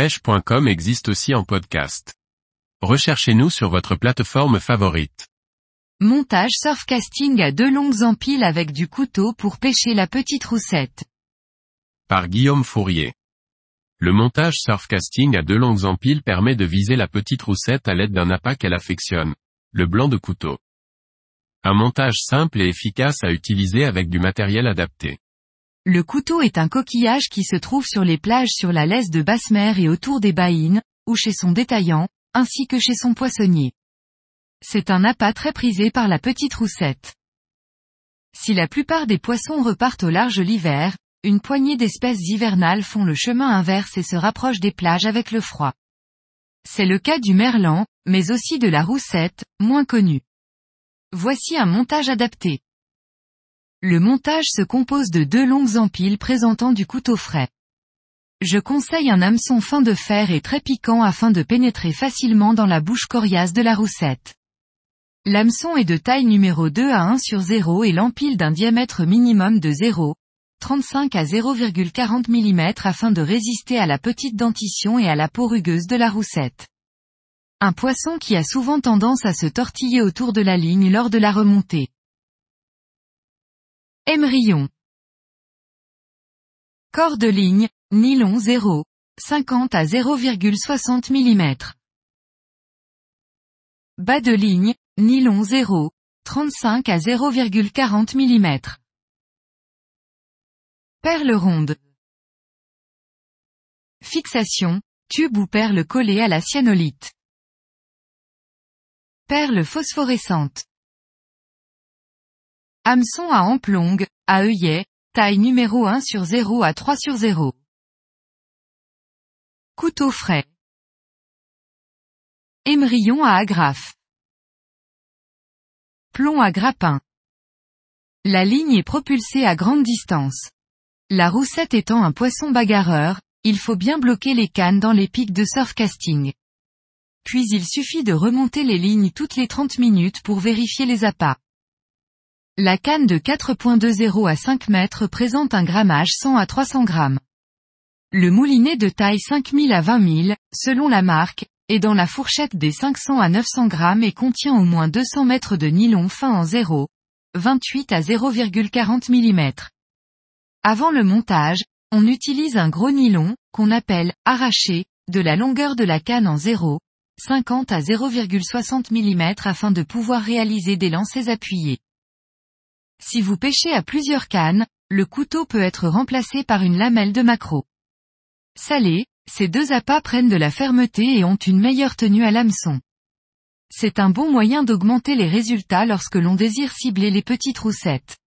pêche.com existe aussi en podcast. Recherchez-nous sur votre plateforme favorite. Montage surfcasting à deux longues empiles avec du couteau pour pêcher la petite roussette. Par Guillaume Fourier. Le montage surfcasting à deux longues empiles permet de viser la petite roussette à l'aide d'un appât qu'elle affectionne. Le blanc de couteau. Un montage simple et efficace à utiliser avec du matériel adapté. Le couteau est un coquillage qui se trouve sur les plages sur la laisse de basse mer et autour des baïnes, ou chez son détaillant, ainsi que chez son poissonnier. C'est un appât très prisé par la petite roussette. Si la plupart des poissons repartent au large l'hiver, une poignée d'espèces hivernales font le chemin inverse et se rapprochent des plages avec le froid. C'est le cas du merlan, mais aussi de la roussette, moins connue. Voici un montage adapté. Le montage se compose de deux longues empiles présentant du couteau frais. Je conseille un hameçon fin de fer et très piquant afin de pénétrer facilement dans la bouche coriace de la roussette. L'hameçon est de taille numéro 2 à 1 sur 0 et l'empile d'un diamètre minimum de 0, 35 à 0,40 mm afin de résister à la petite dentition et à la peau rugueuse de la roussette. Un poisson qui a souvent tendance à se tortiller autour de la ligne lors de la remontée. Émerillon. Corps de ligne, nylon 0, 50 à 0,60 mm. Bas de ligne, nylon 0, 35 à 0,40 mm. Perle ronde. Fixation, tube ou perle collée à la cyanolite. Perle phosphorescente. Hameçon à hampe longue, à œillet, taille numéro 1 sur 0 à 3 sur 0. Couteau frais. Émerillon à agrafe. Plomb à grappin. La ligne est propulsée à grande distance. La roussette étant un poisson bagarreur, il faut bien bloquer les cannes dans les pics de surfcasting. Puis il suffit de remonter les lignes toutes les 30 minutes pour vérifier les appâts. La canne de 4.20 à 5 mètres présente un grammage 100 à 300 grammes. Le moulinet de taille 5000 à 20 000, selon la marque, est dans la fourchette des 500 à 900 grammes et contient au moins 200 mètres de nylon fin en 0, 28 à 0,40 mm. Avant le montage, on utilise un gros nylon, qu'on appelle arraché, de la longueur de la canne en 0, 50 à 0,60 mm afin de pouvoir réaliser des lancers appuyés. Si vous pêchez à plusieurs cannes, le couteau peut être remplacé par une lamelle de maquereau. Salé, ces deux appâts prennent de la fermeté et ont une meilleure tenue à l'hameçon. C'est un bon moyen d'augmenter les résultats lorsque l'on désire cibler les petites roussettes.